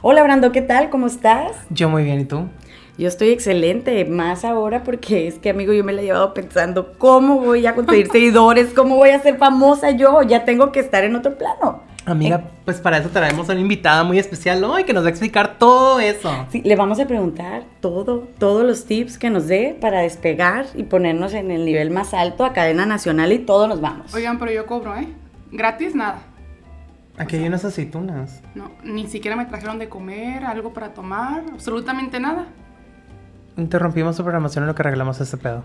Hola Brando, ¿qué tal? ¿Cómo estás? Yo muy bien, ¿y tú? Yo estoy excelente, más ahora porque es que, amigo, yo me la he llevado pensando cómo voy a conseguir seguidores, cómo voy a ser famosa yo, ya tengo que estar en otro plano. Amiga, pues para eso traemos a una invitada muy especial hoy que nos va a explicar todo eso. Sí, le vamos a preguntar todo, todos los tips que nos dé para despegar y ponernos en el nivel más alto a cadena nacional y todos nos vamos. Oigan, pero yo cobro, ¿eh? Gratis, nada. Aquí hay unas aceitunas. No, ni siquiera me trajeron de comer, algo para tomar, absolutamente nada. Interrumpimos su programación en lo que arreglamos este pedo.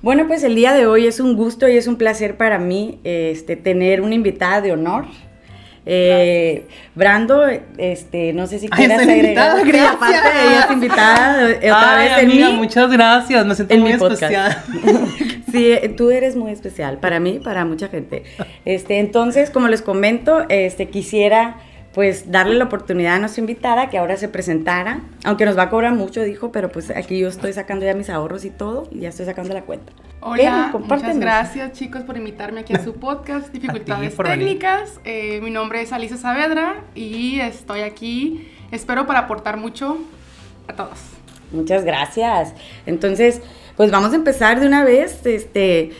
Bueno, pues el día de hoy es un gusto y es un placer para mí este, tener una invitada de honor. Eh, Brando, este, no sé si estoy agregar. invitada, gracias. aparte, ella es invitada eh, otra Ay, vez en amiga, mí. muchas gracias, me siento en muy mi especial. Sí, eh, tú eres muy especial para mí, para mucha gente. Este, entonces, como les comento, este, quisiera pues darle la oportunidad a nuestra invitada que ahora se presentara, aunque nos va a cobrar mucho, dijo, pero pues aquí yo estoy sacando ya mis ahorros y todo, y ya estoy sacando la cuenta. Hola, Ven, muchas gracias chicos por invitarme aquí a su podcast, Dificultades. Técnicas. Eh, mi nombre es Alicia Saavedra y estoy aquí, espero para aportar mucho a todos. Muchas gracias. Entonces, pues vamos a empezar de una vez. Este,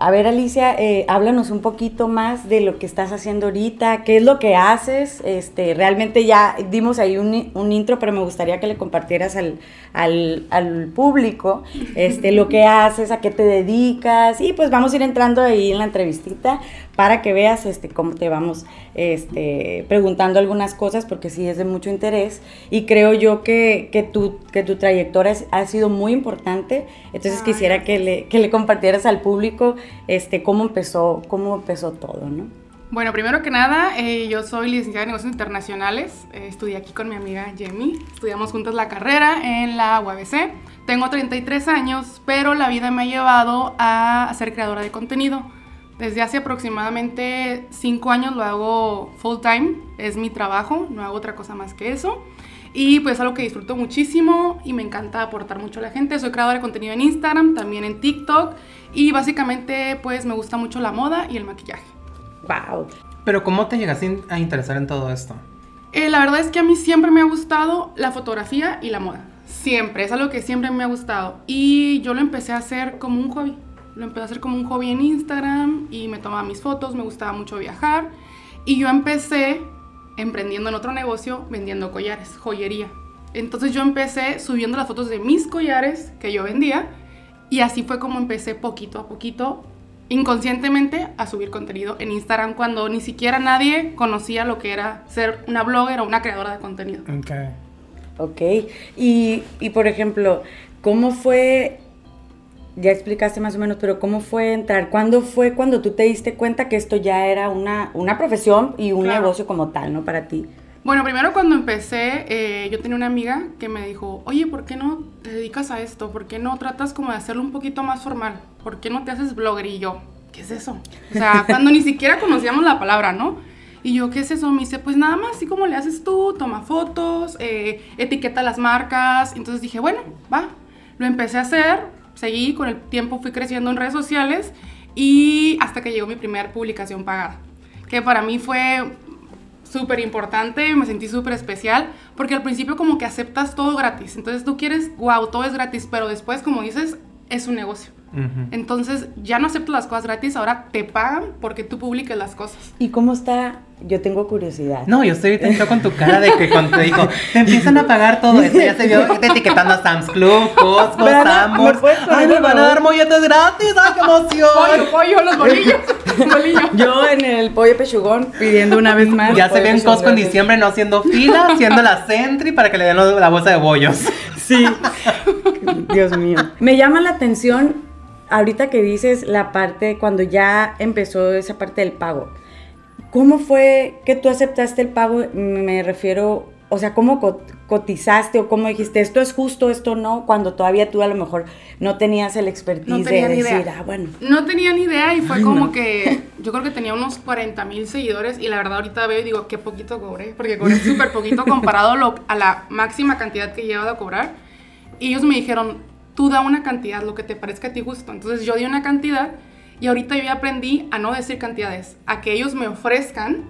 a ver, Alicia, eh, háblanos un poquito más de lo que estás haciendo ahorita, qué es lo que haces. Este, realmente ya dimos ahí un, un intro, pero me gustaría que le compartieras al, al, al público este, lo que haces, a qué te dedicas. Y pues vamos a ir entrando ahí en la entrevistita para que veas este, cómo te vamos este, preguntando algunas cosas, porque sí es de mucho interés. Y creo yo que, que, tu, que tu trayectoria es- ha sido muy importante. Entonces Ay, quisiera que le, que le compartieras al público este, cómo, empezó, cómo empezó todo, ¿no? Bueno, primero que nada, eh, yo soy licenciada en negocios internacionales. Eh, estudié aquí con mi amiga Jamie. Estudiamos juntas la carrera en la UABC. Tengo 33 años, pero la vida me ha llevado a ser creadora de contenido. Desde hace aproximadamente 5 años lo hago full time. Es mi trabajo, no hago otra cosa más que eso. Y pues es algo que disfruto muchísimo y me encanta aportar mucho a la gente. Soy creadora de contenido en Instagram, también en TikTok. Y básicamente pues me gusta mucho la moda y el maquillaje. ¡Wow! Pero ¿cómo te llegaste a interesar en todo esto? Eh, la verdad es que a mí siempre me ha gustado la fotografía y la moda. Siempre, es algo que siempre me ha gustado. Y yo lo empecé a hacer como un hobby. Lo empecé a hacer como un hobby en Instagram y me tomaba mis fotos, me gustaba mucho viajar. Y yo empecé emprendiendo en otro negocio vendiendo collares, joyería. Entonces yo empecé subiendo las fotos de mis collares que yo vendía y así fue como empecé poquito a poquito, inconscientemente, a subir contenido en Instagram cuando ni siquiera nadie conocía lo que era ser una blogger o una creadora de contenido. Ok. Ok. Y, y por ejemplo, ¿cómo fue? Ya explicaste más o menos, pero ¿cómo fue entrar? ¿Cuándo fue cuando tú te diste cuenta que esto ya era una, una profesión y un Claro. negocio como tal, ¿no? Para ti. Bueno, primero cuando empecé, eh, yo tenía una amiga que me dijo, oye, ¿por qué no te dedicas a esto? ¿Por qué no tratas como de hacerlo un poquito más formal? ¿Por qué no te haces blogger? Y yo, ¿qué es eso? O sea, cuando ni siquiera conocíamos la palabra, ¿no? Y yo, ¿qué es eso? Me dice, pues nada más, así como le haces tú, toma fotos, eh, etiqueta las marcas. Entonces dije, bueno, va. Lo empecé a hacer, seguí, con el tiempo fui creciendo en redes sociales y hasta que llegó mi primera publicación pagada. Que para mí fue súper importante, me sentí súper especial, porque al principio como que aceptas todo gratis, entonces tú quieres, wow, todo es gratis, pero después como dices, es un negocio. Ujú. Entonces ya no aceptas las cosas gratis, ahora te pagan porque tú publiques las cosas. ¿Y cómo está? Yo tengo curiosidad. No, yo estoy ahorita con tu cara de que cuando te dijo, te empiezan a pagar todo esto, ya se vio etiquetando a Sam's Club, Costco, Brana, ¿me Sam's. Ay, me van a dar molletes gratis, ay, qué emoción. Pollo, pollo, los bolillos, bolillo. Yo en el pollo pechugón pidiendo una vez más. Ya se ve en Costco en diciembre no haciendo fila, haciendo la Sentry para que le den la bolsa de bollos. Sí. Dios mío. Me llama la atención ahorita que dices la parte cuando ya empezó esa parte del pago. ¿Cómo fue que tú aceptaste el pago? Me refiero, o sea, ¿cómo co- cotizaste o cómo dijiste esto es justo, esto no? Cuando todavía tú a lo mejor no tenías el expertise No tenía de ni decir, idea. ah, bueno. No tenía ni idea y fue Ay, como no. que yo creo que tenía unos 40 mil seguidores y la verdad ahorita veo y digo, qué poquito cobré, porque cobré súper poquito comparado a, lo- a la máxima cantidad que he llegado a cobrar. Y ellos me dijeron, tú da una cantidad, lo que te parezca a ti justo. Entonces yo di una cantidad y ahorita yo aprendí a no decir cantidades, a que ellos me ofrezcan.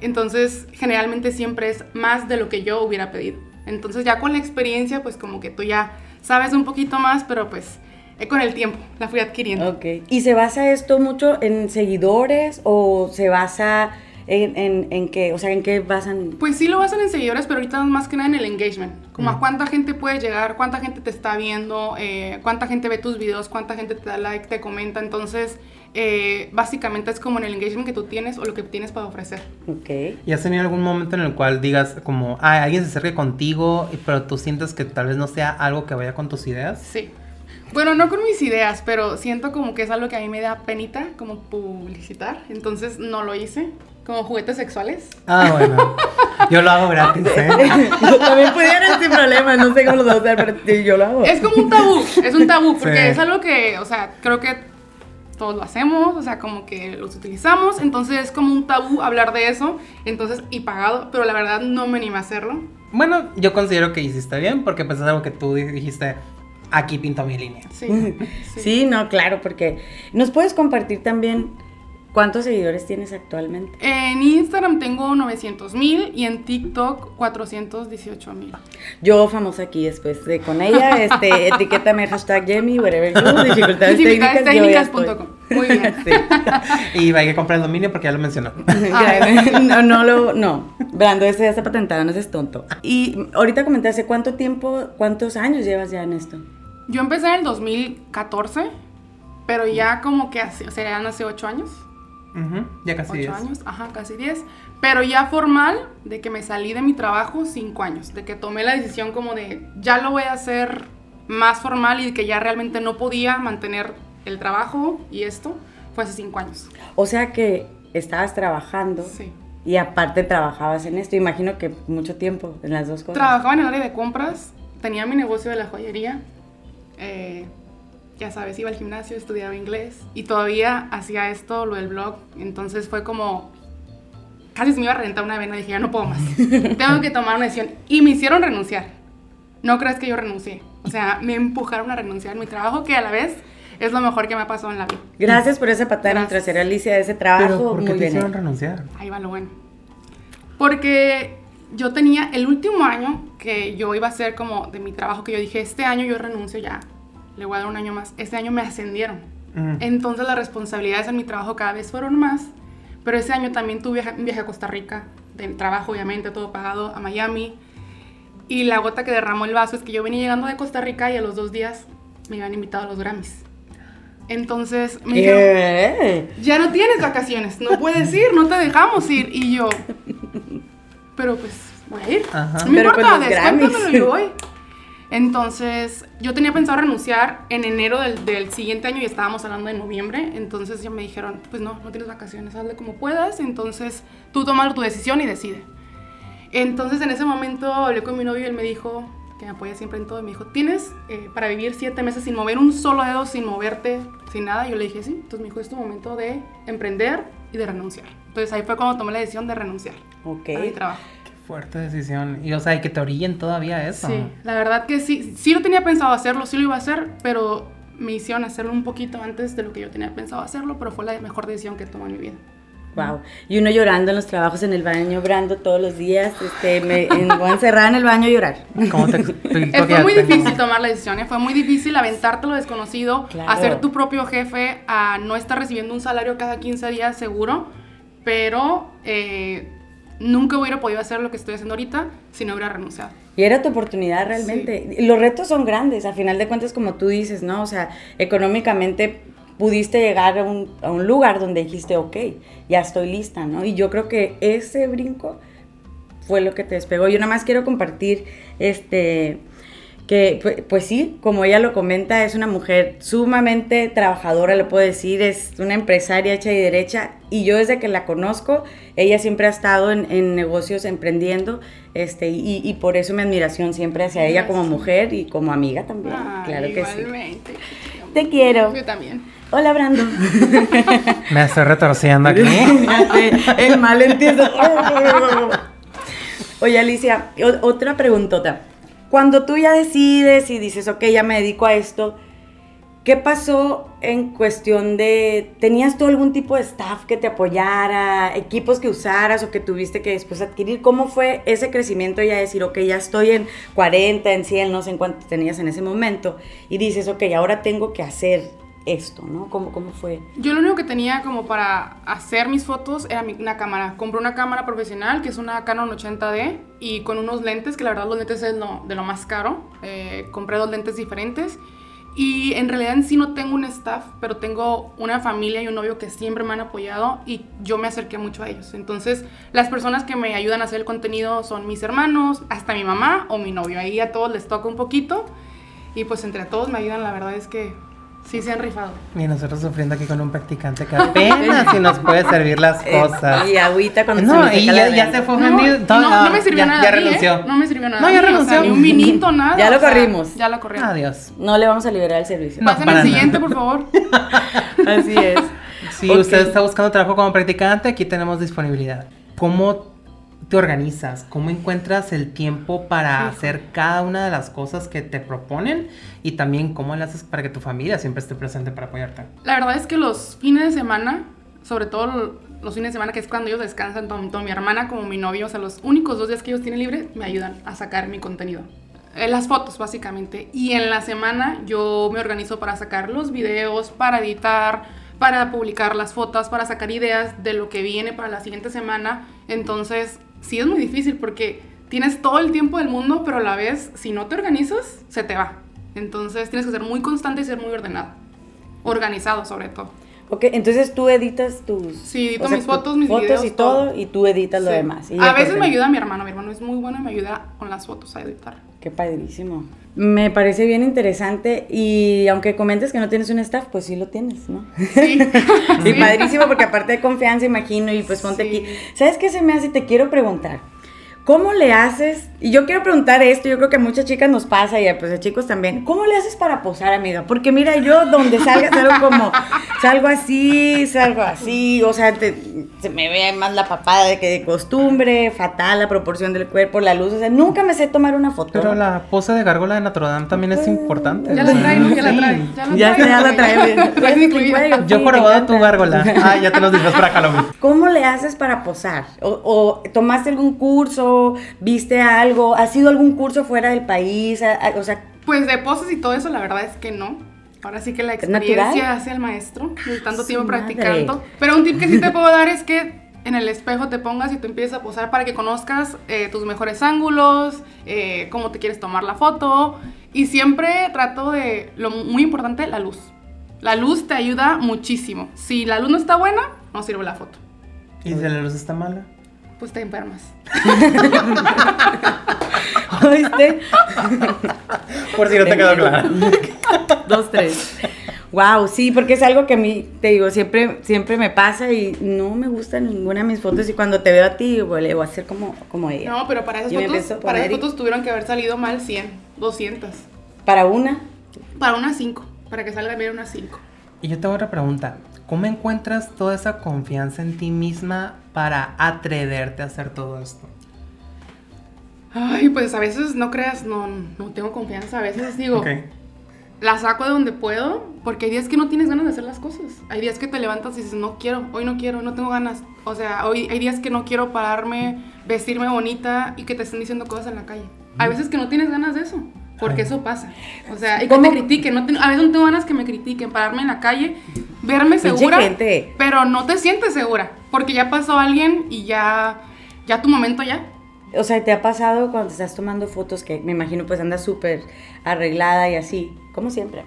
Entonces generalmente siempre es más de lo que yo hubiera pedido. Entonces ya con la experiencia, pues como que tú ya sabes un poquito más, pero pues eh, con el tiempo la fui adquiriendo. Ok. ¿Y se basa esto mucho en seguidores o se basa en, en, en qué? O sea, ¿en qué basan? Pues sí lo basan en seguidores, pero ahorita más que nada en el engagement. Como Mm. a cuánta gente puede llegar, cuánta gente te está viendo, eh, cuánta gente ve tus videos, cuánta gente te da like, te comenta. Entonces, eh, básicamente es como en el engagement que tú tienes o lo que tienes para ofrecer. Ok. ¿Y has tenido algún momento en el cual digas como, ah, alguien se acerque contigo, pero tú sientes que tal vez no sea algo que vaya con tus ideas? Sí. Bueno, no con mis ideas, pero siento como que es algo que a mí me da penita, como publicitar. Entonces no lo hice. Como juguetes sexuales. Ah, bueno. Yo lo hago gratis, ¿eh? Yo también pudiera sin problema, no sé cómo lo hacer, pero yo lo hago. Es como un tabú, es un tabú, porque Sí. es algo que, o sea, creo que todos lo hacemos, o sea, como que los utilizamos, entonces es como un tabú hablar de eso, entonces, y pagado, pero la verdad no me animé a hacerlo. Bueno, yo considero que hiciste bien porque pues es algo que tú dijiste, aquí pinto mi línea. Sí. Sí, no, claro, porque nos puedes compartir también cuántos seguidores tienes actualmente. En Instagram tengo 900 mil y en TikTok 418 mil. Yo famosa aquí después de con ella, este, etiquétame hashtag Jamie, whatever you, dificultades Dificultades técnicas. Muy bien. Sí. Y hay que comprar el dominio porque ya lo mencionó. Ah. no, no lo, no. Brando, ese ya está patentado, no seas tonto. Y ahorita comentaste, ¿cuánto tiempo, cuántos años llevas ya en esto? Yo empecé en el 2014, pero ya como que hace, o sea, eran hace 8 años. Ujú, Ya casi 8 es. años, ajá, casi 10. Pero ya formal, de que me salí de mi trabajo, 5 años. De que tomé la decisión como de, ya lo voy a hacer más formal y de que ya realmente no podía mantener el trabajo y esto, fue hace 5 años. O sea que estabas trabajando Sí. y aparte trabajabas en esto. Imagino que mucho tiempo en las dos cosas. Trabajaba en el área de compras, tenía mi negocio de la joyería. eh, ya sabes, iba al gimnasio, estudiaba inglés y todavía hacía esto, lo del blog. Entonces fue como. Casi se me iba a reventar una vena. Dije, ya no puedo más. Tengo que tomar una decisión. Y me hicieron renunciar. No crees que yo renuncié. O sea, me empujaron a renunciar en mi trabajo, que a la vez es lo mejor que me ha pasado en la vida. Gracias por esa patada en trasero, Alicia, de ese trabajo. Pero ¿por qué Muy te bien. hicieron renunciar? Ahí va lo bueno. Porque yo tenía el último año que yo iba a hacer como de mi trabajo, que yo dije, este año yo renuncio ya, le voy a dar un año más. Este año me ascendieron. Mm. Entonces las responsabilidades en mi trabajo cada vez fueron más. Pero ese año también tuve un viaje a Costa Rica, de trabajo obviamente, todo pagado, a Miami. Y la gota que derramó el vaso es que yo venía llegando de Costa Rica y a los dos días me habían invitado a los Grammys. Entonces me dijeron, ¿Qué? ya no tienes vacaciones, no puedes ir, no te dejamos ir. Y yo, pero pues voy a ir. Ajá. No me Pero importa, descuéntamelo y voy. Entonces, yo tenía pensado renunciar en enero del, del siguiente año y estábamos hablando de noviembre. Entonces, ya me dijeron, pues no, no tienes vacaciones, hazle como puedas. Entonces, tú toma tu decisión y decide. Entonces, en ese momento hablé con mi novio y él me dijo, que me apoya siempre en todo, y me dijo, ¿tienes eh, para vivir siete meses sin mover un solo dedo, sin moverte, sin nada? Yo le dije, sí. Entonces me dijo, es tu momento de emprender y de renunciar. Entonces ahí fue cuando tomé la decisión de renunciar Ok. a mi trabajo. Fuerte decisión. Y o sea, y que te orillen todavía a eso. Sí, la verdad que sí, sí lo tenía pensado hacerlo, sí lo iba a hacer, pero me hicieron hacerlo un poquito antes de lo que yo tenía pensado hacerlo, pero fue la mejor decisión que tomé en mi vida. Wow. Y uno llorando en los trabajos en el baño, brando todos los días. Este, me en, voy a encerrar en el baño a llorar. ¿Cómo te tú- Eh, fue muy difícil tomar la decisión, eh, fue muy difícil aventarte lo desconocido, Claro. a ser tu propio jefe, a no estar recibiendo un salario cada 15 días seguro, pero eh, nunca hubiera podido hacer lo que estoy haciendo ahorita si no hubiera renunciado. Y era tu oportunidad realmente. Los retos son grandes, a final de cuentas, como tú dices, ¿no? O sea, económicamente pudiste llegar a un, a un lugar donde dijiste, ok, ya estoy lista, ¿no? Y yo creo que ese brinco fue lo que te despegó. Yo nada más quiero compartir, este, que pues, pues sí, como ella lo comenta, es una mujer sumamente trabajadora, le puedo decir, es una empresaria hecha y derecha, y yo desde que la conozco, ella siempre ha estado en, en negocios emprendiendo, este, y, y por eso mi admiración siempre hacia ella como mujer y como amiga también, Ay, claro que sí. igualmente. Te quiero. Yo también. Hola, Brando. Me estoy retorciendo aquí. El mal entiendo. Oye, Alicia, otra preguntota. Cuando tú ya decides y dices, ok, ya me dedico a esto, ¿qué pasó en cuestión de, tenías tú algún tipo de staff que te apoyara, equipos que usaras o que tuviste que después adquirir? ¿Cómo fue ese crecimiento ya decir, ok, ya estoy en 40, en 100, no sé en cuánto tenías en ese momento, y dices, ok, ahora tengo que hacer esto, ¿no? ¿Cómo, ¿Cómo fue? Yo lo único que tenía como para hacer mis fotos era una cámara. Compré una cámara profesional que es una Canon 80D y con unos lentes, que la verdad los lentes es lo, de lo más caro. Eh, compré dos lentes diferentes y en realidad en sí no tengo un staff, pero tengo una familia y un novio que siempre me han apoyado y yo me acerqué mucho a ellos. Entonces las personas que me ayudan a hacer el contenido son mis hermanos, hasta mi mamá o mi novio. Ahí a todos les toca un poquito y pues entre todos me ayudan. La verdad es que sí se han rifado. Y nosotros sufriendo aquí con un practicante que apenas si nos puede servir las Eh, cosas. y agüita cuando No, se y ya, ya se fue No, ofendido. no, no me sirvió ya, nada. Ya ¿eh? renunció. No me sirvió nada. No, ya mí, o sea, renunció. ni un vinito, nada. Ya lo o sea, corrimos. Ya lo corrimos. Adiós. No le vamos a liberar el servicio. No, Pasen para al nada. siguiente, por favor. Así es. Si usted está buscando trabajo como practicante, aquí tenemos disponibilidad. ¿Cómo te organizas? ¿Cómo encuentras el tiempo para hacer cada una de las cosas que te proponen? Y también, ¿cómo le haces para que tu familia siempre esté presente para apoyarte? La verdad es que los fines de semana, sobre todo lo- los fines de semana, que es cuando ellos descansan, tanto mi hermana como mi novio, o sea, los únicos dos días que ellos tienen libre, me ayudan a sacar mi contenido. Eh, Las fotos, básicamente. Y en la semana yo me organizo para sacar los videos, para editar, para publicar las fotos, para sacar ideas de lo que viene para la siguiente semana. Entonces, sí es muy difícil porque tienes todo el tiempo del mundo, pero a la vez, si no te organizas, se te va. Entonces, tienes que ser muy constante y ser muy ordenado. Organizado, sobre todo. Ok, entonces tú editas tus... Sí, edito o sea, mis tus fotos, mis fotos videos, y todo, todo. y tú editas lo demás. Y a veces me ayuda mi hermano, mi hermano es muy bueno y me ayuda con las fotos a editar. Qué padrísimo. Me parece bien interesante y aunque comentes que no tienes un staff, pues sí lo tienes, ¿no? Sí. Sí. padrísimo porque aparte de confianza, imagino, y pues ponte Sí. aquí. ¿Sabes qué se me hace? Te quiero preguntar. ¿Cómo le haces? Y yo quiero preguntar esto, yo creo que a muchas chicas nos pasa y a, pues a chicos también. ¿Cómo le haces para posar, amiga? Porque mira, yo donde salga salgo como, salgo así, salgo así, o sea, te- se me ve más la papada de que de costumbre, fatal la proporción del cuerpo, la luz, o sea, nunca me sé tomar una foto. Pero la pose de gárgola de Notre Dame también es importante. Ya la traen, ya la traen. Ya la Ya, traen. ya la incluida. Yo jorobado tu gárgola. Ah, ya te los disfraz para Halloween. ¿Cómo le haces para posar? O, o tomaste algún curso? ¿Viste algo? ¿Has ido a algún curso fuera del país? O sea, Pues de poses y todo eso, la verdad es que no. Ahora sí que la natural? experiencia hace al maestro, de tanto tiempo madre. practicando. Pero un tip que sí te puedo dar es que en el espejo te pongas y tú empieces a posar para que conozcas eh, tus mejores ángulos, eh, cómo te quieres tomar la foto. Y siempre trato de, lo muy importante, la luz. La luz te ayuda muchísimo. Si la luz no está buena, no sirve la foto. ¿Y si la luz está mala? Pues te enfermas. ¿oíste? Por si no te quedó claro. Dos, tres. Wow, sí, porque es algo que a mí, te digo, siempre, siempre me pasa y no me gusta ninguna de mis fotos y cuando te veo a ti, le voy a hacer como, como ella. No, pero para esas, Yo fotos, para esas poner y- fotos tuvieron que haber salido mal 100, 200. Para una, Para unas 5, para que salga bien unas 5. Y yo tengo otra pregunta. ¿Cómo encuentras toda esa confianza en ti misma para atreverte a hacer todo esto? Ay, pues a veces no creas, no, no tengo confianza. A veces digo, la saco de donde puedo, porque hay días que no tienes ganas de hacer las cosas. Hay días que te levantas y dices, no quiero, hoy no quiero, no tengo ganas. O sea, hoy hay días que no quiero pararme, vestirme bonita y que te estén diciendo cosas en la calle. Hay veces que no tienes ganas de eso, porque eso pasa. O sea, y que ¿Cómo? te critiquen. No te- a veces no tengo ganas que me critiquen, pararme en la calle, verme segura, gente. pero no te sientes segura, porque ya pasó alguien y ya, ya tu momento ya. o sea, ¿te ha pasado cuando estás tomando fotos que me imagino pues andas súper arreglada y así, como siempre?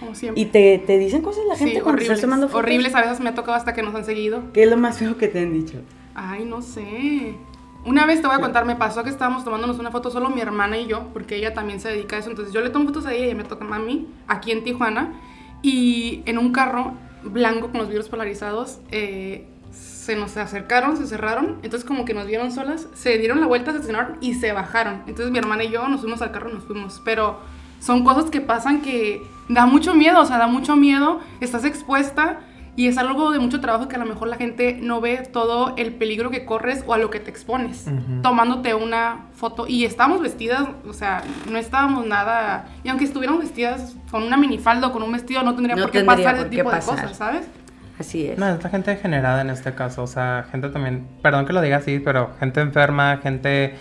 Como siempre. Y te, te dicen cosas la gente Sí, cuando horribles, estás tomando fotos. horribles, a veces me ha tocado hasta que nos han seguido. ¿Qué es lo más feo que te han dicho? Ay, no sé. Una vez te voy a contar, me pasó que estábamos tomándonos una foto solo mi hermana y yo, porque ella también se dedica a eso. Entonces yo le tomo fotos a ella y me toca a mí, aquí en Tijuana. Y en un carro blanco con los vidrios polarizados, eh, se nos acercaron, se cerraron. Entonces como que nos vieron solas, se dieron la vuelta, se estacionaron y se bajaron. Entonces mi hermana y yo nos fuimos al carro nos fuimos. Pero son cosas que pasan que da mucho miedo, o sea, da mucho miedo. Estás expuesta Y es algo de mucho trabajo que a lo mejor la gente no ve todo el peligro que corres o a lo que te expones tomándote una foto. Y estábamos vestidas, o sea, no estábamos nada. Y aunque estuviéramos vestidas con una minifalda o con un vestido, no tendría No por qué tendría pasar por ese qué tipo de cosas, ¿sabes? Así es. No, es la gente degenerada en este caso, o sea, gente también, perdón que lo diga así, pero gente enferma, gente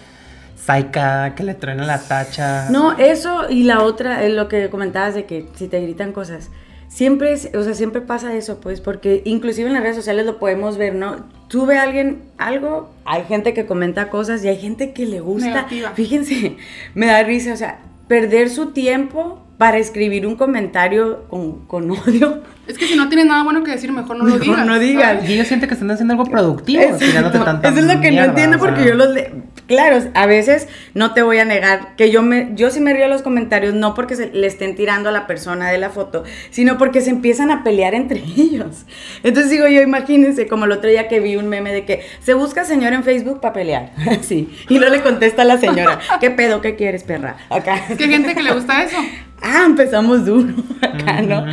saica, que le truena la tacha. No, eso y la otra, es lo que comentabas de que si te gritan cosas. Siempre, es- o sea, siempre pasa eso, pues, porque inclusive en las redes sociales lo podemos ver, ¿no? Sube alguien algo, hay gente que comenta cosas y hay gente que le gusta. Negativa. Fíjense, me da risa, o sea, perder su tiempo para escribir un comentario con, con odio. Es que si no tienes nada bueno que decir, mejor no lo Mejor digas. no digas. Y ellos sienten que están haciendo algo productivo, Es- tirándote tanta Eso es lo que no entiendo o sea. porque yo los le- Claro, a veces no te voy a negar que yo me yo sí me río de los comentarios no porque se le estén tirando a la persona de la foto, sino porque se empiezan a pelear entre ellos. Entonces digo yo, imagínense como el otro día que vi un meme de que se busca señora en Facebook para pelear, así, y no le contesta a la señora, ¿qué pedo qué quieres, perra? Acá. Es que hay gente que le gusta eso. Ah, empezamos duro acá, ¿no?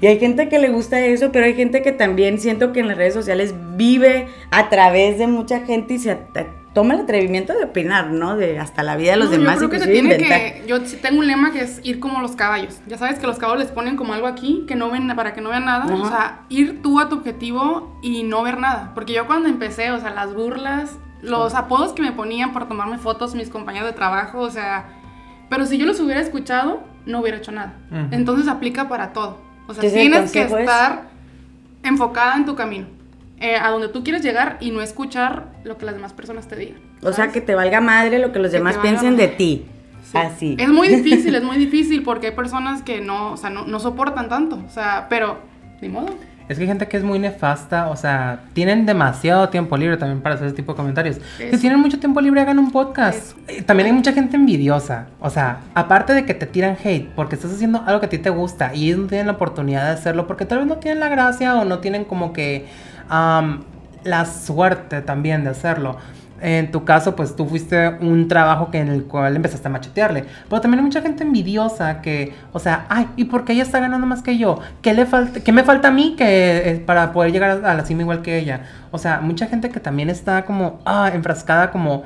Y hay gente que le gusta eso, pero hay gente que también siento que en las redes sociales vive a través de mucha gente y se toma el atrevimiento de opinar, ¿no? De hasta la vida de los No, demás. Yo creo que se inclusive tiene inventar. que. Yo tengo un lema que es ir como los caballos. Ya sabes que los caballos les ponen como algo aquí que no ven para que no vean nada. Ajá. O sea, ir tú a tu objetivo y no ver nada. Porque yo cuando empecé, o sea, las burlas, los apodos que me ponían por tomarme fotos mis compañeros de trabajo, o sea. Pero si yo los hubiera escuchado, no hubiera hecho nada. Entonces aplica para todo. O sea, tienes que es- estar enfocada en tu camino. Eh, a donde tú quieres llegar y no escuchar lo que las demás personas te digan. O sea, que te valga madre lo que los Que demás piensen de ti. Sí. Así. Es muy difícil, es muy difícil porque hay personas que no, o sea, no, no soportan tanto. O sea, pero ni modo. Es que hay gente que es muy nefasta, o sea, tienen demasiado tiempo libre también para hacer ese tipo de comentarios. Si tienen mucho tiempo libre, hagan un podcast. Eso. También hay mucha gente envidiosa. O sea, aparte de que te tiran hate porque estás haciendo algo que a ti te gusta y ellos no tienen la oportunidad de hacerlo porque tal vez no tienen la gracia o no tienen como que la suerte también de hacerlo. En tu caso, pues tú fuiste un trabajo que en el cual empezaste a machetearle. Pero también hay mucha gente envidiosa que, o sea, ay, ¿y por qué ella está ganando más que yo? ¿Qué, le falta, qué me falta a mí que, eh, para poder llegar a la cima igual que ella? O sea, mucha gente que también está como, ah, enfrascada como,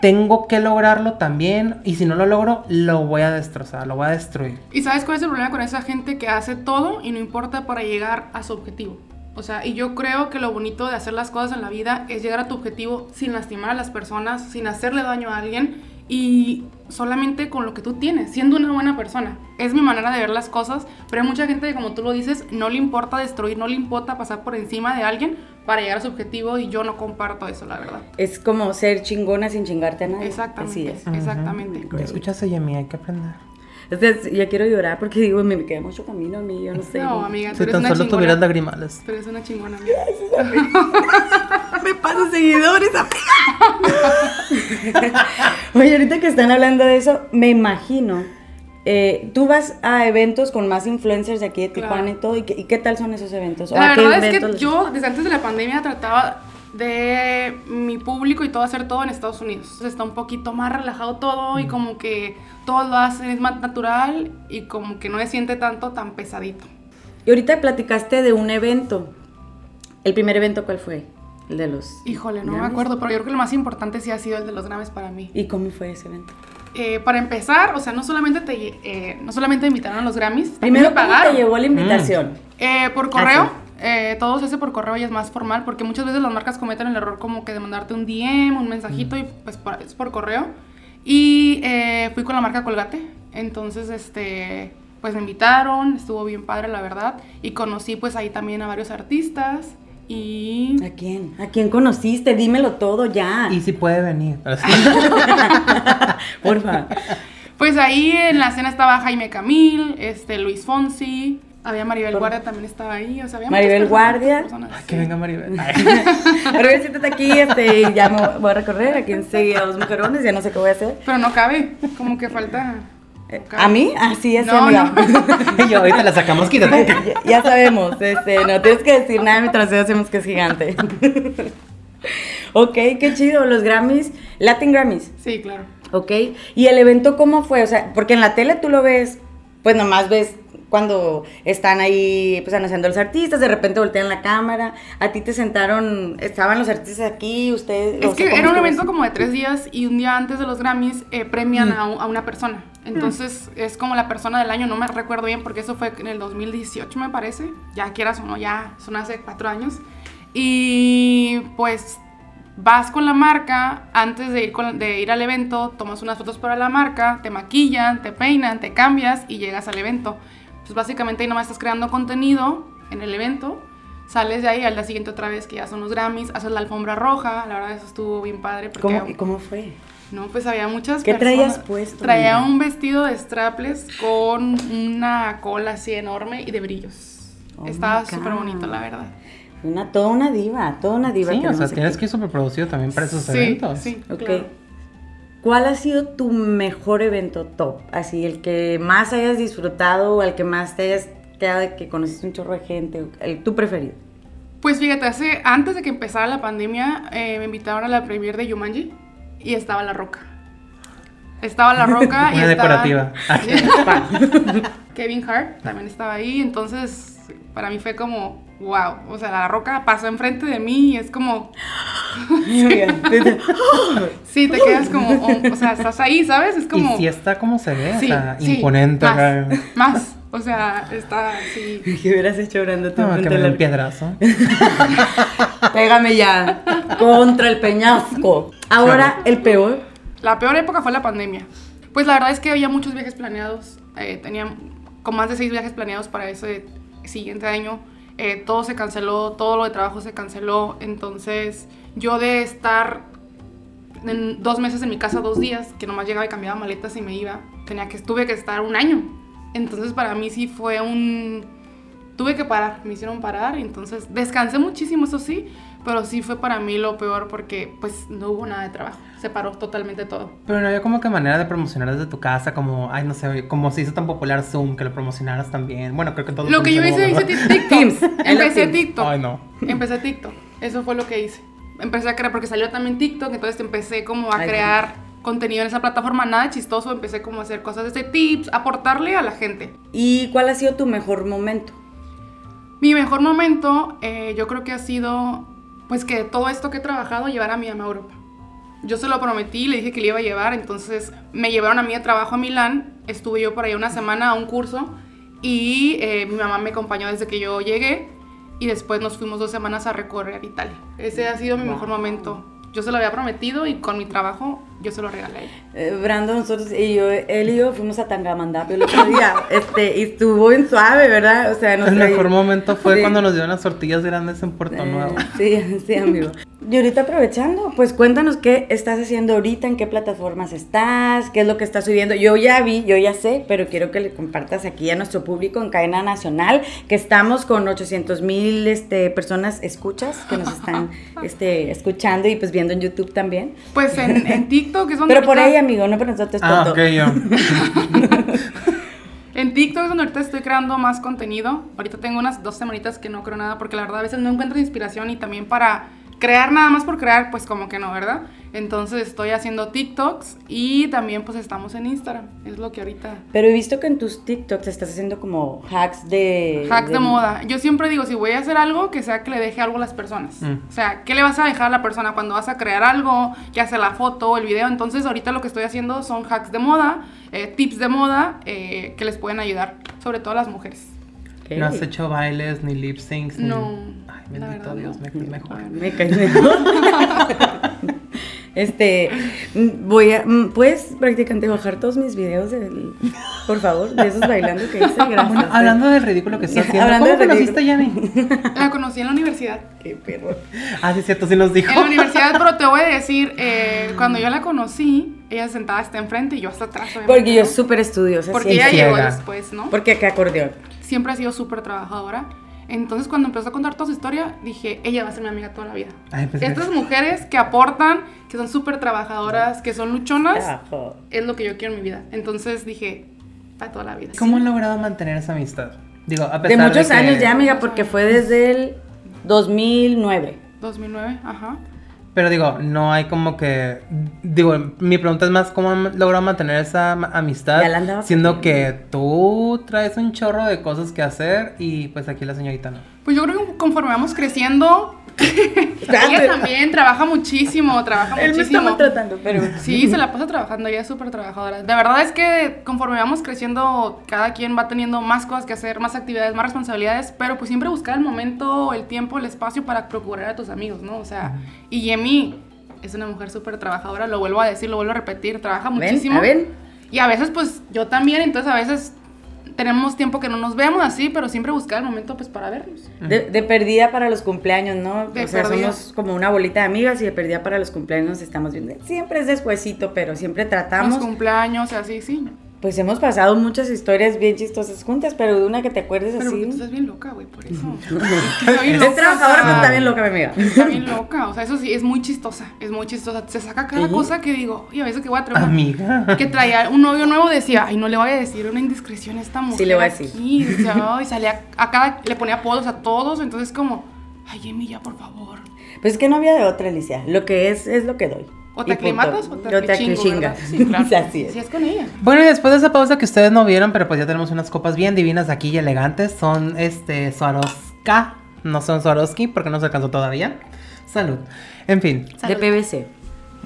tengo que lograrlo también y si no lo logro, lo voy a destrozar, lo voy a destruir. ¿Y sabes cuál es el problema con esa gente que hace todo y no importa para llegar a su objetivo? O sea, y yo creo que lo bonito de hacer las cosas en la vida es llegar a tu objetivo sin lastimar a las personas, sin hacerle daño a alguien y solamente con lo que tú tienes, siendo una buena persona. Es mi manera de ver las cosas, pero hay mucha gente que como tú lo dices, no le importa destruir, no le importa pasar por encima de alguien para llegar a su objetivo y yo no comparto eso, la verdad. Es como ser chingona sin chingarte a nadie. Exactamente, Así es. exactamente. ¿Ya escuchaste, Yemi? Hay que aprender. Entonces, ya quiero llorar porque digo, me, me queda mucho camino a mí, yo no sé. No, amiga, tú Si eres tan una solo chingona. tuvieras lagrimales. Tú eres una chingona, amiga. Me paso seguidores, amiga. Oye, ahorita que están hablando de eso, me imagino. eh, tú vas a eventos con más influencers de aquí de Claro. Tijuana y todo. ¿Y qué, y qué tal son esos eventos? ¿O La verdad es que les- yo desde antes de la pandemia trataba de mi público y todo hacer todo en Estados Unidos. Está un poquito más relajado todo y como que todo lo hacen es más natural y como que no se siente tanto tan pesadito. Y ahorita platicaste de un evento. ¿El primer evento cuál fue? El de los. Híjole, no me acuerdo, pero yo creo que lo más importante sí ha sido el de los Grammys para mí. ¿Y cómo fue ese evento? Eh, para empezar, o sea, no solamente te eh, no solamente me invitaron a los Grammys, Primero, me ¿cómo pagaron. te llegó la invitación? Eh, por correo. Ah, eh, todo se hace por correo y es más formal porque muchas veces las marcas cometen el error como que de mandarte un DM, un mensajito y pues por- es por correo. Y eh, fui con la marca Colgate. Entonces, este, pues me invitaron, estuvo bien padre la verdad. Y conocí pues ahí también a varios artistas. Y ¿A quién? ¿A quién conociste? Dímelo todo ya. Y si puede venir. Porfa. pues ahí en la escena estaba Jaime Camil, este, Luis Fonsi. Había Maribel Por- Guardia también estaba ahí, o sea, había Maribel personas- Guardia. personas, Ay, sí. que venga Maribel. Ven, siéntate aquí este, y ya me voy a recorrer. Aquí enseguida dos mujerones, ya no sé qué voy a hacer. Pero no cabe, como que falta. Eh. ¿A mí? Ah, sí, ya sé, No, amiga. Y yo, ahorita la sacamos, quítate. ya, ya sabemos, este, no tienes que decir nada mientras hacemos que es gigante. ok, qué chido, los Grammys, Latin Grammys, Sí, claro. ok. ¿Y el evento cómo fue? O sea, porque en la tele tú lo ves, pues nomás ves cuando están ahí, pues anunciando a los artistas, de repente voltean la cámara, a ti te sentaron, estaban los artistas aquí, ustedes... Es que era un evento como de tres días y un día antes de los Grammys eh, premian a, a, una persona. Entonces es como la persona del año, no me recuerdo bien porque eso fue en el 2018 me parece, ya quieras o no, ya son hace cuatro años. Y pues vas con la marca, antes de ir, de ir al evento, tomas unas fotos para la marca, te maquillan, te peinan, te cambias y llegas al evento. Pues básicamente ahí nomás estás creando contenido en el evento, sales de ahí al día siguiente otra vez que ya son los Grammys, haces la alfombra roja, la verdad eso estuvo bien padre. ¿Cómo, ¿Y cómo fue? No, pues había muchas ¿Qué traías puesto? Traía un vestido de strapless con una cola así enorme y de brillos. Oh Estaba súper bonito, la verdad. Una, toda una diva, toda una diva. Sí, o sea, tienes que ir súper producido también para esos eventos. Sí, ok. ¿Cuál ha sido tu mejor evento top? Así, el que más hayas disfrutado o el que más te hayas quedado de que conociste un chorro de gente, el, tu preferido. Pues fíjate, hace, antes de que empezara la pandemia, eh, me invitaron a la premier de Yumanji y estaba La Roca. Estaba La Roca y Una estaba... decorativa. Kevin Hart también estaba ahí, entonces para mí fue como, wow, o sea, La Roca pasó enfrente de mí y es como... sí, te quedas como, o, o, sea, estás ahí, ¿sabes? Es como... Y sí está como se ve, Sí, o sea, sí, imponente. Más, acá. más, o sea, está así... ¿Qué hubieras hecho orando tú? No, que me la- piedrazo. Pégame ya. Contra el peñasco. Ahora, el peor. La peor época fue la pandemia. Pues la verdad es que había muchos viajes planeados. Eh, tenía con más de seis viajes planeados para ese siguiente año. Eh, todo se canceló, todo lo de trabajo se canceló. Entonces, yo de estar dos meses en mi casa, dos días, que nomás llegaba y cambiaba maletas y me iba, tenía que, tuve que estar un año. Entonces, para mí sí fue un... Tuve que parar, me hicieron parar, entonces descansé muchísimo, eso sí, pero sí fue para mí lo peor porque pues no hubo nada de trabajo, se paró totalmente todo. Pero no había como que manera de promocionar desde tu casa, como, ay, no sé, como se hizo tan popular Zoom, que lo promocionaras también. Bueno, creo que todo Lo que yo hice, hice TikTok. Teams. Empecé. TikTok. Ay, no. Empecé TikTok. Eso fue lo que hice. Empecé a crear, porque salió también TikTok, entonces empecé como a Ay, crear contenido en esa plataforma, nada chistoso, empecé como a hacer cosas de tips, aportarle a la gente. ¿Y cuál ha sido tu mejor momento? Mi mejor momento, eh, yo creo que ha sido, pues que todo esto que he trabajado, llevar a mi mamá a Europa. Yo se lo prometí, le dije que le iba a llevar, entonces me llevaron a mí de trabajo a Milán, estuve yo por ahí una semana a un curso y eh, mi mamá me acompañó desde que yo llegué y después nos fuimos dos semanas a recorrer Italia. Ese ha sido mi mejor momento. Yo se lo había prometido y con mi trabajo yo se lo regalé. Eh, Brandon, nosotros y yo, él y yo fuimos a Tangamandapio el otro día, este, y estuvo en suave, ¿verdad? O sea, nos El mejor momento fue Sí. cuando nos dieron las tortillas grandes en Puerto Eh, Nuevo. Sí, sí, amigo. Y ahorita aprovechando, pues cuéntanos qué estás haciendo ahorita, en qué plataformas estás, qué es lo que estás subiendo. Yo ya vi, yo ya sé, pero quiero que le compartas aquí a nuestro público en cadena nacional, que estamos con 800 mil este, personas escuchas que nos están este, escuchando y pues viendo en YouTube también. Pues en, en TikTok es donde Pero por ahí, amigo, no por nosotros Ah, tonto. ok, yo. En TikTok es donde ahorita estoy creando más contenido. Ahorita tengo unas dos semanitas que no creo nada porque la verdad a veces no encuentro inspiración y también para crear nada más por crear, pues como que no, ¿verdad? Entonces estoy haciendo TikToks y también pues estamos en Instagram. Es lo que ahorita... Pero he visto que en tus TikToks estás haciendo como hacks de... Hacks de moda. Yo siempre digo, si voy a hacer algo, que sea que le deje algo a las personas. Mm. O sea, ¿qué le vas a dejar a la persona cuando vas a crear algo? Ya sea la foto, el video. Entonces, ahorita lo que estoy haciendo son hacks de moda, eh, tips de moda eh, que les pueden ayudar, sobre todo a las mujeres. No has hecho bailes, ni lip syncs, ni... No, Ay, bendito verdad Dios, no. me caí mejor. Me caí mejor. Este, voy a, mm, ¿puedes practicante bajar todos mis videos, del- por favor, de esos bailando que hice? Gracias. Bueno, hablando del ridículo que estás haciendo, Hablando ¿cómo del conociste a Yami? La conocí en la universidad. Qué perro. Ah, sí, es cierto, sí nos dijo. En la universidad, pero te voy a decir, eh, cuando yo la conocí, ella sentada está enfrente y yo hasta atrás. obviamente, Porque yo súper estudiosa. Porque siempre. ella llegó después, ¿no? Porque acá acordeón. Siempre ha sido súper trabajadora. Entonces, cuando empezó a contar toda su historia, dije, ella va a ser mi amiga toda la vida. Ay, pues, Estas mujeres que aportan, que son súper trabajadoras, que son luchonas, Trabajo. es lo que yo quiero en mi vida. Entonces dije, para toda la vida. ¿Cómo han logrado mantener esa amistad? Digo, a De pesar muchos que- años ya, amiga, porque fue desde el 2009. 2009, ajá. Pero digo, no hay como que. Digo, mi pregunta es más: ¿cómo han logrado mantener esa amistad? Ya la andaba Siendo que tú traes un chorro de cosas que hacer y pues aquí la señorita no. Pues yo creo que conforme vamos creciendo, ella también trabaja muchísimo, trabaja Él me está muchísimo. maltratando, pero... Sí, se la pasa trabajando, ella es súper trabajadora. De verdad es que conforme vamos creciendo, cada quien va teniendo más cosas que hacer, más actividades, más responsabilidades, pero pues siempre buscar el momento, el tiempo, el espacio para procurar a tus amigos, ¿no? O sea, y Yemi es una mujer súper trabajadora, lo vuelvo a decir, lo vuelvo a repetir, trabaja ¿Ven? muchísimo. ¿A ven? Y a veces pues yo también, entonces a veces tenemos tiempo que no nos vemos así, pero siempre buscar el momento pues para vernos. De, de perdida para los cumpleaños, ¿no? De o sea, perdida. somos como una bolita de amigas y de perdida para los cumpleaños nos estamos viendo. Siempre es despuesito, pero siempre Los tratamos. cumpleaños, así, sí. Pues hemos pasado muchas historias bien chistosas juntas, pero de una que te acuerdes Pero porque tú así. estás bien loca, güey, por eso. Es loca, trabajadora, o sea, pero está bien loca, mi amiga. Está bien loca, o sea, eso sí, es muy chistosa, es muy chistosa. Se saca cada ¿Sí? cosa que digo, y a veces que voy a traer Amiga. que traía un novio nuevo, decía, ay, no le voy a decir una indiscreción a esta mujer. Sí le voy a decir. Aquí. Decía, ay, salía a cada, le ponía apodos a todos, entonces como, ay, Emi, ya, por favor. Pues es que no había de otra, Alicia. Lo que es, es lo que doy. O te aclimatas o te Yo te. Sí, claro. O así es. Sí, es con ella. Bueno, y después de esa pausa que ustedes no vieron, pero pues ya tenemos unas copas bien divinas aquí y elegantes. Son este Swarovska. No son Swarovski porque no se alcanzó todavía. Salud. En fin, De PVC.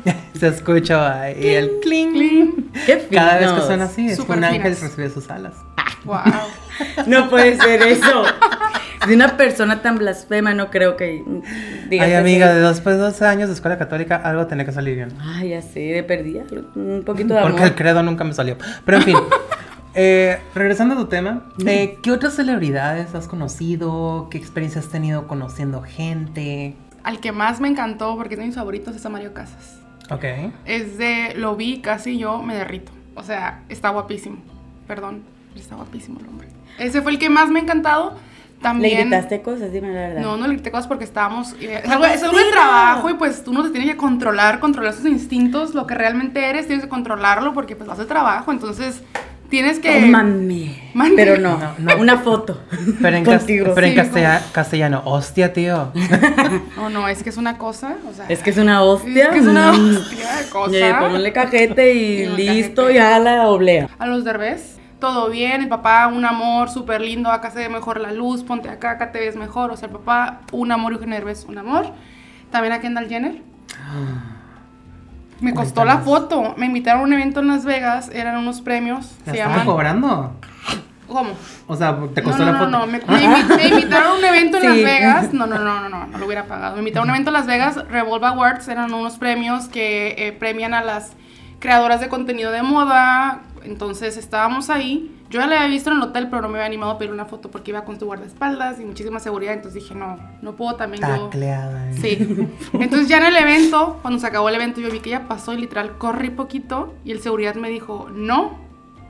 se escucha ahí el cling. Qué Cada vez que suena así, es Súper un ángel recibe sus alas. Wow. No puede ser eso. De una persona tan blasfema no creo que digas Ay, amiga, de después de 12 años de escuela católica, algo tenía que salir bien. Ay, ya sé, de perdida. Un poquito de amor. Porque el credo nunca me salió. Pero en fin, eh, regresando a tu tema, eh, ¿qué otras celebridades has conocido? ¿Qué experiencia has tenido conociendo gente? Al que más me encantó, porque es de mis favoritos, es a Mario Casas. Ok. Es de, lo vi casi yo me derrito. O sea, está guapísimo. Perdón, está guapísimo el hombre. Ese fue el que más me ha encantado. ¿Le También. gritaste cosas? Dime la verdad. No, no le grité cosas porque estábamos. eh, Es algo, es algo de trabajo y pues tú no te tienes que controlar, controlar tus instintos, lo que realmente eres, tienes que controlarlo porque pues vas de trabajo. Entonces tienes que. Oh, mami. Pero no, No, no. una foto. Pero en, cas- Contigo. pero en Sí, castella- castellano, hostia, tío. No, no, es que es una cosa. O sea, Es que es una hostia. Es que es una Mm. hostia de cosa. Ponle cajete y Y listo, cajete. ya la oblea. A los derbés, todo bien, el papá un amor súper lindo, acá se ve mejor la luz, ponte acá, acá te ves mejor, o sea, el papá un amor Eugenio Derbez un amor. También a Kendall Jenner. Me costó la foto, me invitaron a un evento en Las Vegas, eran unos premios, ¿La se estaban cobrando? ¿Cómo? O sea, te No, costó no, la no, foto. no, me, me invi- me invitaron a un evento en Sí. Las Vegas. No, no, no, no, no, no lo hubiera pagado. Me invitaron a un evento en Las Vegas. Revolve Awards eran unos premios que eh, premian a las creadoras de contenido de moda. Entonces estábamos ahí. Yo ya la había visto en el hotel, pero no me había animado a pedir una foto porque iba con tu guardaespaldas y muchísima seguridad. Entonces dije, no, no puedo también yo. Tacleada. ¿eh? Sí. Entonces ya en el evento, cuando se acabó el evento, yo vi que ella pasó y literal corrí poquito y el seguridad me dijo, no.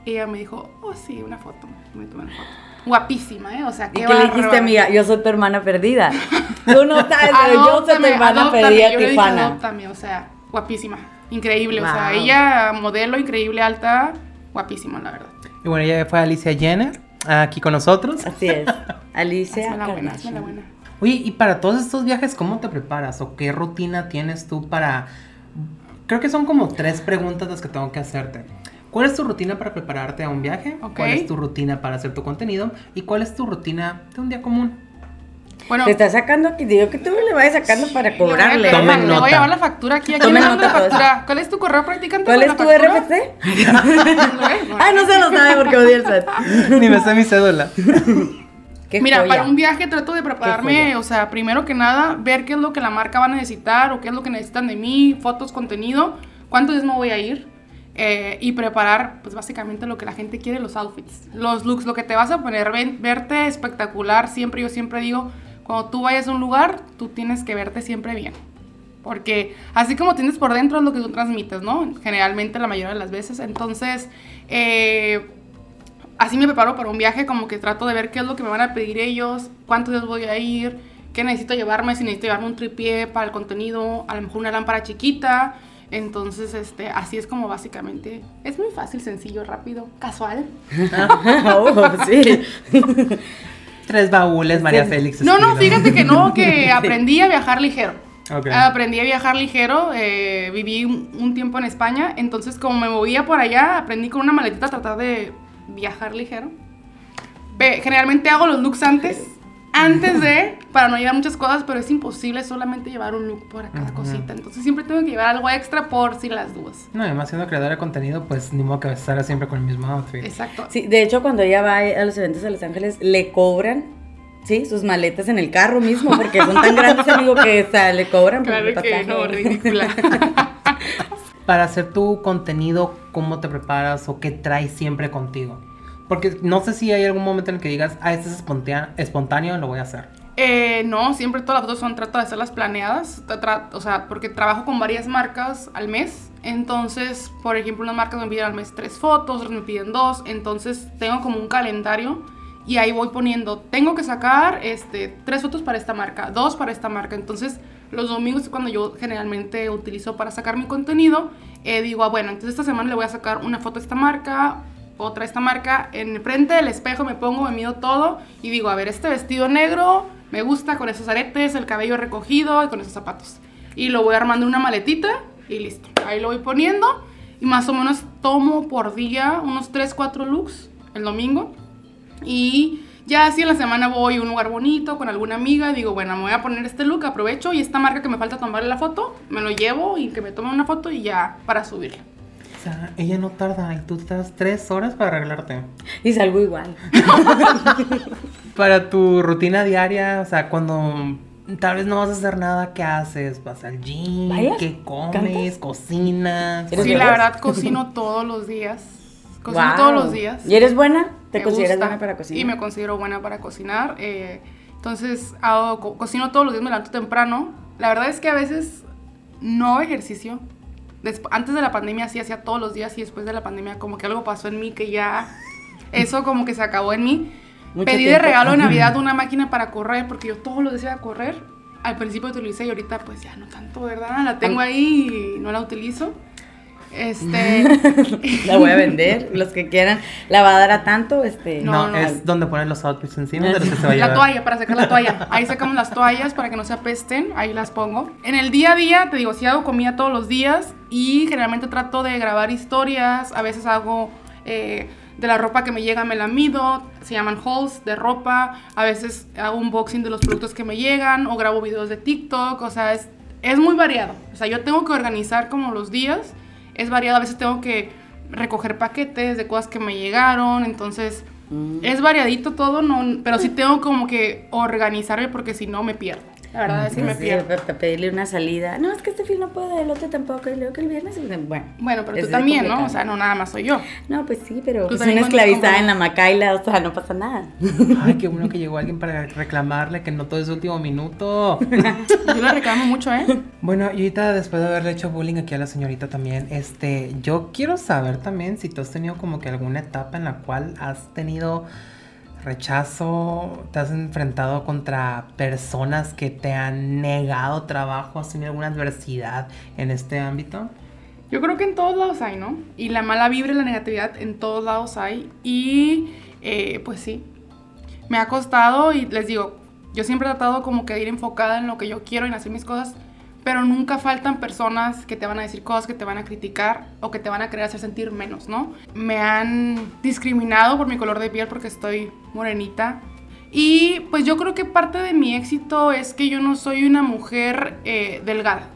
Y ella me dijo, oh sí, una foto. Me tomé una foto. Guapísima, ¿eh? O sea, ¿Y qué qué le dijiste, amiga? Yo soy tu hermana perdida. Tú no sabes, pero yo soy tu hermana adóptame. perdida, Yo le dije, adóptame, o sea, guapísima. Increíble, o sea, ella, modelo, increíble, alta, guapísima, la verdad. Y bueno, ella fue Alicia Jenner, aquí con nosotros. Así es. Alicia Hazme la buena, hazme la buena. Oye, y para todos estos viajes, ¿cómo te preparas? ¿O qué rutina tienes tú para...? Creo que son como tres preguntas las que tengo que hacerte. ¿Cuál es tu rutina para prepararte a un viaje? ¿Cuál es tu rutina para hacer tu contenido? ¿Y cuál es tu rutina de un día común? Bueno, Te está sacando aquí, digo que tú le vayas sacando para cobrarle. Le voy a- Tomen le voy a llevar la factura aquí. Aquí Tomen me dan la nota factura. ¿Cuál es tu correo practicante? ¿Cuál es tu? RFC? ah, no se lo sabe porque odia el SAT. Ni me sé mi cédula. Qué Mira, joya. para un viaje trato de prepararme, o sea, primero que nada, ver qué es lo que la marca va a necesitar o qué es lo que necesitan de mí, fotos, contenido, cuántos días me voy a ir eh, y preparar, pues básicamente lo que la gente quiere, los outfits, los looks, lo que te vas a poner, ven- verte espectacular, siempre, yo siempre digo, cuando tú vayas a un lugar, tú tienes que verte siempre bien. Porque así como tienes por dentro es lo que tú transmites, ¿no? Generalmente la mayoría de las veces. Entonces, eh, así me preparo para un viaje, como que trato de ver qué es lo que me van a pedir ellos, cuántos días voy a ir, qué necesito llevarme, si necesito llevarme un tripié para el contenido, a lo mejor una lámpara chiquita. Entonces, este, así es como básicamente. Es muy fácil, sencillo, rápido, casual. oh, sí. Tres baúles, María Félix. No, no, fíjate que no, que aprendí a viajar ligero. Ok. Aprendí a viajar ligero, eh, viví un, un tiempo en España, entonces como me movía por allá, aprendí con una maletita a tratar de viajar ligero. Generalmente hago los looks antes, antes de, para no llevar muchas cosas, pero es imposible solamente llevar un look por cada Ujú. cosita, entonces siempre tengo que llevar algo extra por si las dudas. No, y además siendo creadora de contenido, pues ni modo que estar siempre con el mismo outfit. Exacto. Sí, de hecho, cuando ella va a los eventos de Los Ángeles, le cobran, sí, sus maletas en el carro mismo, porque son tan grandes, amigo, que o sea, le cobran por Claro que no, ridícula. Para hacer tu contenido, ¿cómo te preparas o qué traes siempre contigo? Porque no sé si hay algún momento en el que digas, ah, este es espontáneo, lo voy a hacer. Eh, no, siempre todas las fotos son, trato de hacerlas planeadas, o sea, porque trabajo con varias marcas al mes, entonces, por ejemplo, unas marcas me piden al mes tres fotos, otras me piden dos, entonces tengo como un calendario y ahí voy poniendo, tengo que sacar este, tres fotos para esta marca, dos para esta marca, entonces los domingos es cuando yo generalmente utilizo para sacar mi contenido, eh, digo, ah, bueno, entonces esta semana le voy a sacar una foto a esta marca, otra esta marca, en frente del espejo me pongo, me mido todo y digo, a ver, este vestido negro me gusta con esos aretes, el cabello recogido y con esos zapatos. Y lo voy armando una maletita y listo. Ahí lo voy poniendo y más o menos tomo por día unos 3, 4 looks el domingo. Y ya así en la semana voy a un lugar bonito con alguna amiga y digo, bueno, me voy a poner este look, aprovecho y esta marca que me falta tomarle la foto, me lo llevo y que me tome una foto y ya para subirla. Ella no tarda y tú te das tres horas para arreglarte. Y salgo igual. Para tu rutina diaria, o sea, cuando tal vez no vas a hacer nada, ¿qué haces? ¿Vas al gym? ¿Qué comes? ¿Cantas? ¿Cocinas? ¿Eres Sí, la verdad cocino todos los días. Cocino todos los días. ¿Y eres buena? ¿Te Me consideras gusta. buena para cocinar? Y me considero buena para cocinar. eh, entonces, hago, co- cocino todos los días, me levanto temprano. La verdad es que a veces no hago ejercicio. Antes de la pandemia sí hacía todos los días y después de la pandemia como que algo pasó en mí que ya eso como que se acabó en mí. Mucho Pedí de regalo de Navidad una máquina para correr porque yo todos los días iba a correr. Al principio utilicé y ahorita pues ya no tanto, ¿verdad? La tengo ahí y no la utilizo. Este... La voy a vender, los que quieran. La va a dar a tanto, este... No, No, no. es donde ponen los outfits encima de los que se va a La toalla, para sacar la toalla. Ahí sacamos las toallas para que no se apesten. Ahí las pongo. En el día a día, te digo, sí hago comida todos los días y generalmente trato de grabar historias. A veces hago eh, de la ropa que me llega, me la mido. Se llaman hauls de ropa. A veces hago unboxing de los productos que me llegan o grabo videos de TikTok. O sea, es, es muy variado. O sea, yo tengo que organizar como los días. Es variado. A veces tengo que recoger paquetes de cosas que me llegaron. Entonces... Mm. Es variadito todo, no, pero sí tengo como que organizarme porque si no me pierdo. La verdad es que me Sí, pierdo. para para pedirle una salida. No, es que este film no puede, el otro tampoco, y luego que el viernes. Bueno. Bueno, pero tú también, ¿no? O sea, no nada más soy yo. No, pues sí, pero Tú pues también una esclavizada como- en la macaila, o sea, no pasa nada. Ay, qué bueno que llegó alguien para reclamarle que no todo es último minuto. Yo le reclamo mucho, ¿eh? Bueno, y ahorita después de haberle hecho bullying aquí a la señorita también, este, yo quiero saber también si tú has tenido como que alguna etapa en la cual has tenido rechazo, te has enfrentado contra personas que te han negado trabajo, has tenido alguna adversidad en este ámbito. Yo creo que en todos lados hay, ¿no? Y la mala vibra y la negatividad en todos lados hay. Y eh, pues sí, me ha costado y les digo, yo siempre he tratado como que de ir enfocada en lo que yo quiero y en hacer mis cosas, pero nunca faltan personas que te van a decir cosas, que te van a criticar o que te van a querer hacer sentir menos, ¿no? Me han discriminado por mi color de piel porque estoy morenita. Y pues yo creo que parte de mi éxito es que yo no soy una mujer eh, delgada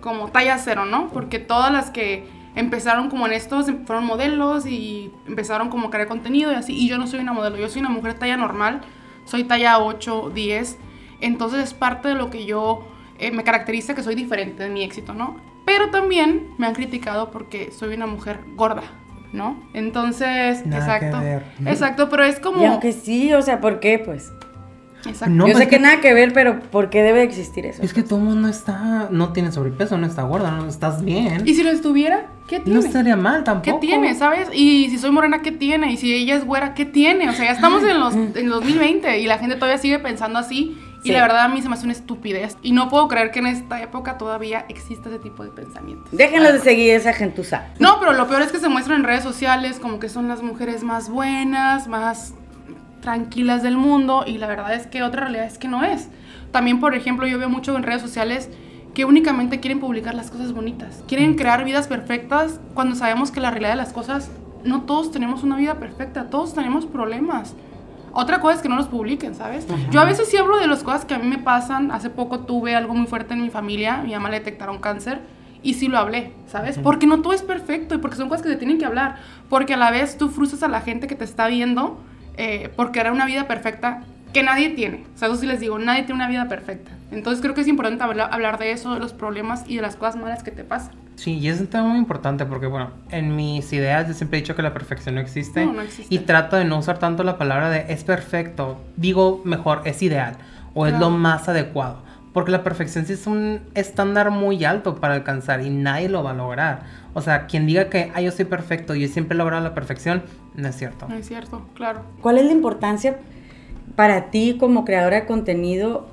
como talla cero, ¿no? Porque todas las que empezaron como en estos fueron modelos y empezaron como a crear contenido y así. Y yo no soy una modelo, yo soy una mujer talla normal, soy talla 8, 10. Entonces es parte de lo que yo eh, me caracteriza que soy diferente de mi éxito, ¿no? Pero también me han criticado porque soy una mujer gorda, ¿no? Entonces, Nada que exacto. ver. Exacto, pero es como... Y aunque sí, o sea, ¿por qué? Pues. Exacto. No, Yo pues sé que que- nada que ver, pero ¿por qué debe existir eso? Es que todo el mundo está, no tiene sobrepeso, no está gorda, no estás bien. ¿Y si lo estuviera? ¿Qué tiene? No estaría mal tampoco. ¿Qué tiene, sabes? Y si soy morena, ¿qué tiene? Y si ella es güera, ¿qué tiene? O sea, ya estamos en los en 2020 y la gente todavía sigue pensando así. Y Sí. la verdad a mí se me hace una estupidez. Y no puedo creer que en esta época todavía exista ese tipo de pensamientos. Déjenlos de seguir esa gentuza. No, pero lo peor es que se muestran en redes sociales como que son las mujeres más buenas, más tranquilas del mundo y la verdad es que otra realidad es que no es. También, por ejemplo, yo veo mucho en redes sociales que únicamente quieren publicar las cosas bonitas. Quieren crear vidas perfectas cuando sabemos que la realidad de las cosas, no todos tenemos una vida perfecta, todos tenemos problemas. Otra cosa es que no los publiquen, ¿sabes? Yo a veces sí hablo de las cosas que a mí me pasan. Hace poco tuve algo muy fuerte en mi familia, mi mamá le detectaron cáncer y sí lo hablé, ¿sabes? Porque no todo es perfecto y porque son cosas que se tienen que hablar. Porque a la vez tú frustras a la gente que te está viendo eh, porque era una vida perfecta que nadie tiene. O sea, eso sí les digo, nadie tiene una vida perfecta. Entonces creo que es importante hablar, hablar de eso, de los problemas y de las cosas malas que te pasan. Sí, y es un tema muy importante porque, bueno, en mis ideas yo siempre he dicho que la perfección no existe. No, no existe. Y trato de no usar tanto la palabra de es perfecto. Digo mejor, es ideal o es lo Claro. más adecuado. Porque la perfección sí es un estándar muy alto para alcanzar y nadie lo va a lograr. O sea, quien diga que ah, yo soy perfecto y yo siempre he logrado la perfección, no es cierto. No es cierto, claro. ¿Cuál es la importancia para ti como creadora de contenido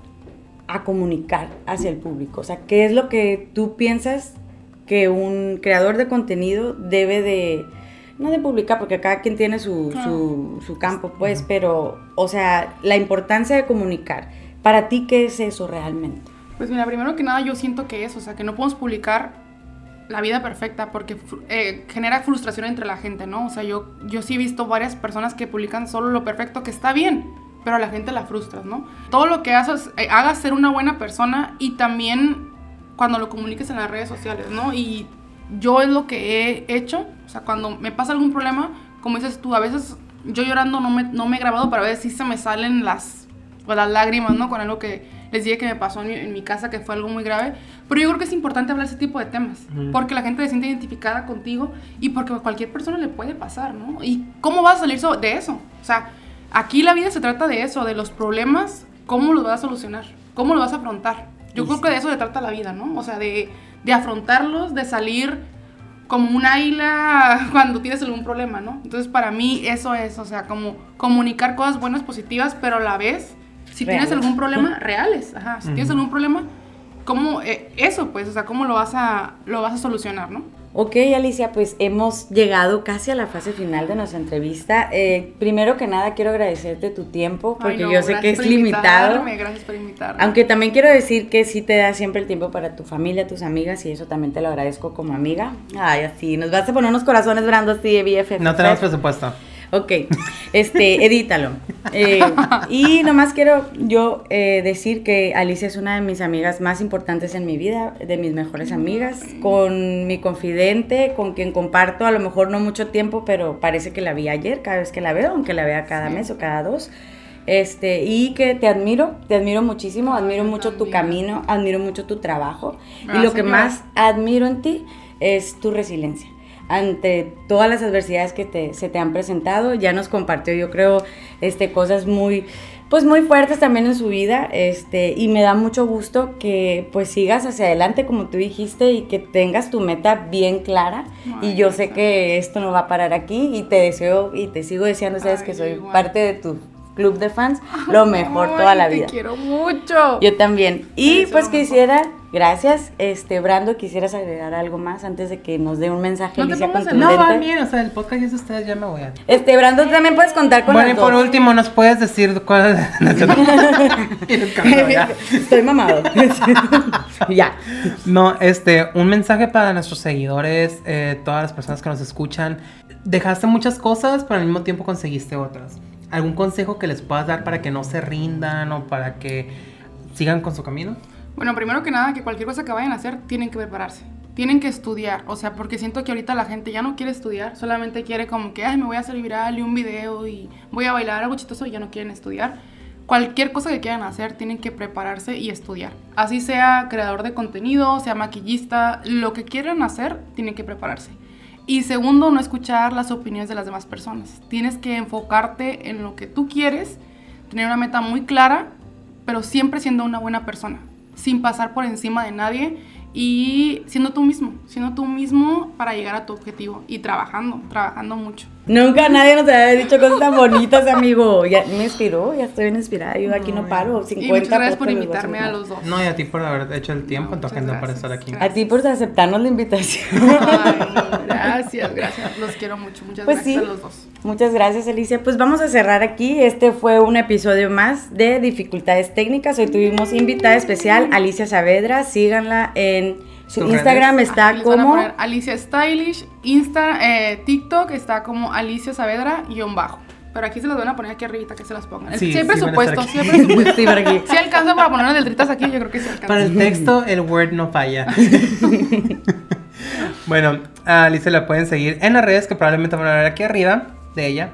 a comunicar hacia el público? O sea, ¿qué es lo que tú piensas que un creador de contenido debe de, no de publicar, porque cada quien tiene su, su, su campo, pues, pero, o sea, la importancia de comunicar. Para ti, ¿qué es eso realmente? Pues mira, primero que nada yo siento que es, o sea, que no podemos publicar la vida perfecta porque eh, genera frustración entre la gente, ¿no? O sea, yo, yo sí he visto varias personas que publican solo lo perfecto, que está bien, pero a la gente la frustras, ¿no? Todo lo que haces, eh, hagas ser una buena persona y también cuando lo comuniques en las redes sociales, ¿no? Y yo es lo que he hecho, o sea, cuando me pasa algún problema, como dices tú, a veces yo llorando no me, no me he grabado, pero a veces sí se me salen las, pues, las lágrimas, ¿no? Con algo que les dije que me pasó en mi, en mi casa, que fue algo muy grave. Pero yo creo que es importante hablar ese tipo de temas, porque la gente se siente identificada contigo y porque a cualquier persona le puede pasar, ¿no? ¿Y cómo vas a salir so- de eso? O sea, aquí la vida se trata de eso, de los problemas, cómo los vas a solucionar, cómo los vas a afrontar. Yo creo que de eso se trata la vida, ¿no? O sea, de, de afrontarlos, de salir como un águila cuando tienes algún problema, ¿no? Entonces, para mí eso es, o sea, como comunicar cosas buenas, positivas, pero a la vez, si tienes algún problema, reales, ajá, si tienes algún problema, ¿cómo, eh, eso pues, o sea, cómo lo vas a, lo vas a solucionar, ¿no? Ok, Alicia, pues hemos llegado casi a la fase final de nuestra entrevista. Eh, primero que nada, quiero agradecerte tu tiempo, porque Ay, no, yo sé que gracias es por limitado. invitarme, Gracias por invitarme. Aunque también quiero decir que sí te da siempre el tiempo para tu familia, tus amigas, y eso también te lo agradezco como amiga. Ay, así, nos vas a poner unos corazones, Brando, así de BFF. No tenemos presupuesto. Ok, este, edítalo. Eh, y nomás quiero yo eh, decir que Alicia es una de mis amigas más importantes en mi vida, de mis mejores amigas, con mi confidente, con quien comparto a lo mejor no mucho tiempo, pero parece que la vi ayer, cada vez que la veo, aunque la vea cada Sí. mes o cada dos. Este, y que te admiro, te admiro muchísimo, admiro mucho tu camino, admiro mucho tu trabajo. y lo que más admiro en ti es tu resiliencia. Ante todas las adversidades que te, se te han presentado, ya nos compartió, yo creo, este, cosas muy, pues muy fuertes también en su vida, este, y me da mucho gusto que pues sigas hacia adelante, como tú dijiste, y que tengas tu meta bien clara. y yo sé que esto no va a parar aquí, y te deseo y te sigo deseando, sabes Ay, que soy igual. parte de tu club de fans, lo mejor toda Ay, la te vida. quiero mucho. Yo también. Y pues mejor. Gracias, este Brando, quisieras agregar algo más antes de que nos dé un mensaje No te pongas. No, va bien, o sea, el podcast es de ustedes, ya me voy a... Este Brando también puedes contar con Bueno, y por dos. último, ¿nos puedes decir cuál es? Estoy mamado. ya. No, este, un mensaje para nuestros seguidores, eh, todas las personas que nos escuchan. Dejaste muchas cosas, pero al mismo tiempo conseguiste otras. ¿Algún consejo que les puedas dar para que no se rindan o para que sigan con su camino? Bueno, primero que nada, que cualquier cosa que vayan a hacer, tienen que prepararse. Tienen que estudiar. O sea, porque siento que ahorita la gente ya no quiere estudiar. Solamente quiere como que, ay, me voy a hacer viral y un video y voy a bailar algo chistoso y ya no quieren estudiar. Cualquier cosa que quieran hacer, tienen que prepararse y estudiar. Así sea creador de contenido, sea maquillista, lo que quieran hacer, tienen que prepararse. Y segundo, no escuchar las opiniones de las demás personas. Tienes que enfocarte en lo que tú quieres, tener una meta muy clara, pero siempre siendo una buena persona, sin pasar por encima de nadie y siendo tú mismo, siendo tú mismo para llegar a tu objetivo y trabajando, trabajando mucho. Nunca nadie nos había dicho cosas tan bonitas, amigo. Ya me inspiró, ya estoy bien inspirada. Yo aquí no paro. 50 y muchas gracias por a invitarme a los dos. No, y a ti por haber hecho el tiempo en tu agenda para estar aquí. A ti por aceptarnos la invitación. Ay, Gracias, gracias. Los quiero mucho. Muchas Pues gracias sí. a los dos. Muchas gracias, Alicia. Pues vamos a cerrar aquí. Este fue un episodio más de Dificultades Técnicas. Hoy tuvimos invitada especial, Alicia Saavedra. Síganla en Sus Instagram. redes. Está Aquí les van a como. poner Alicia Stylish, Insta, eh, TikTok está como Alicia Saavedra guion bajo. Pero aquí se las van a poner aquí arribita que se las pongan. Sí, si hay sí van a presupuesto, estar si hay aquí. presupuesto. Sí, por aquí. Si alcanza para poner letritas aquí, yo creo que sí alcanza. Para el texto, el Word no falla. bueno, a Alicia la pueden seguir en las redes que probablemente van a ver aquí arriba de ella.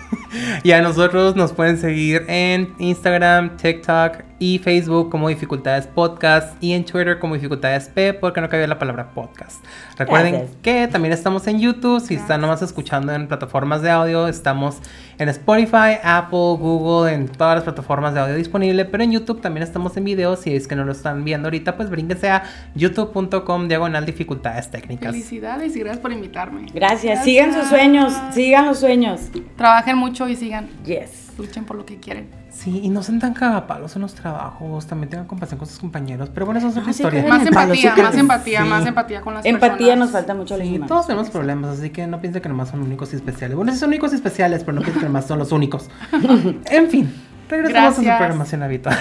y a nosotros nos pueden seguir en Instagram, TikTok y Facebook como Dificultades Podcast y en Twitter como Dificultades P porque no cabía la palabra podcast. Recuerden Gracias. que también estamos en YouTube, si están nomás escuchando en plataformas de audio, estamos en Spotify, Apple, Google, en todas las plataformas de audio disponible, pero en YouTube también estamos en video, si es que no lo están viendo ahorita, pues brínquense a youtube.com diagonal dificultades técnicas. Felicidades y gracias por invitarme. Gracias. Sigan sus sueños. Sigan los sueños. Trabajen mucho y sigan. Yes. Luchen por lo que quieren. Sí, y no sean tan cagapalos en los trabajos, también tengan compasión con sus compañeros, pero bueno, eso es otra Ah, historia. Más empatía, más empatía, sí. más empatía con las Empatía personas. nos falta mucho los Sí, humanos. todos tenemos problemas, así que no piensen que nomás son únicos y especiales. Bueno, sí son únicos y especiales, pero no piensen que nomás son los únicos. en fin, regresamos a su Gracias. programación habitual.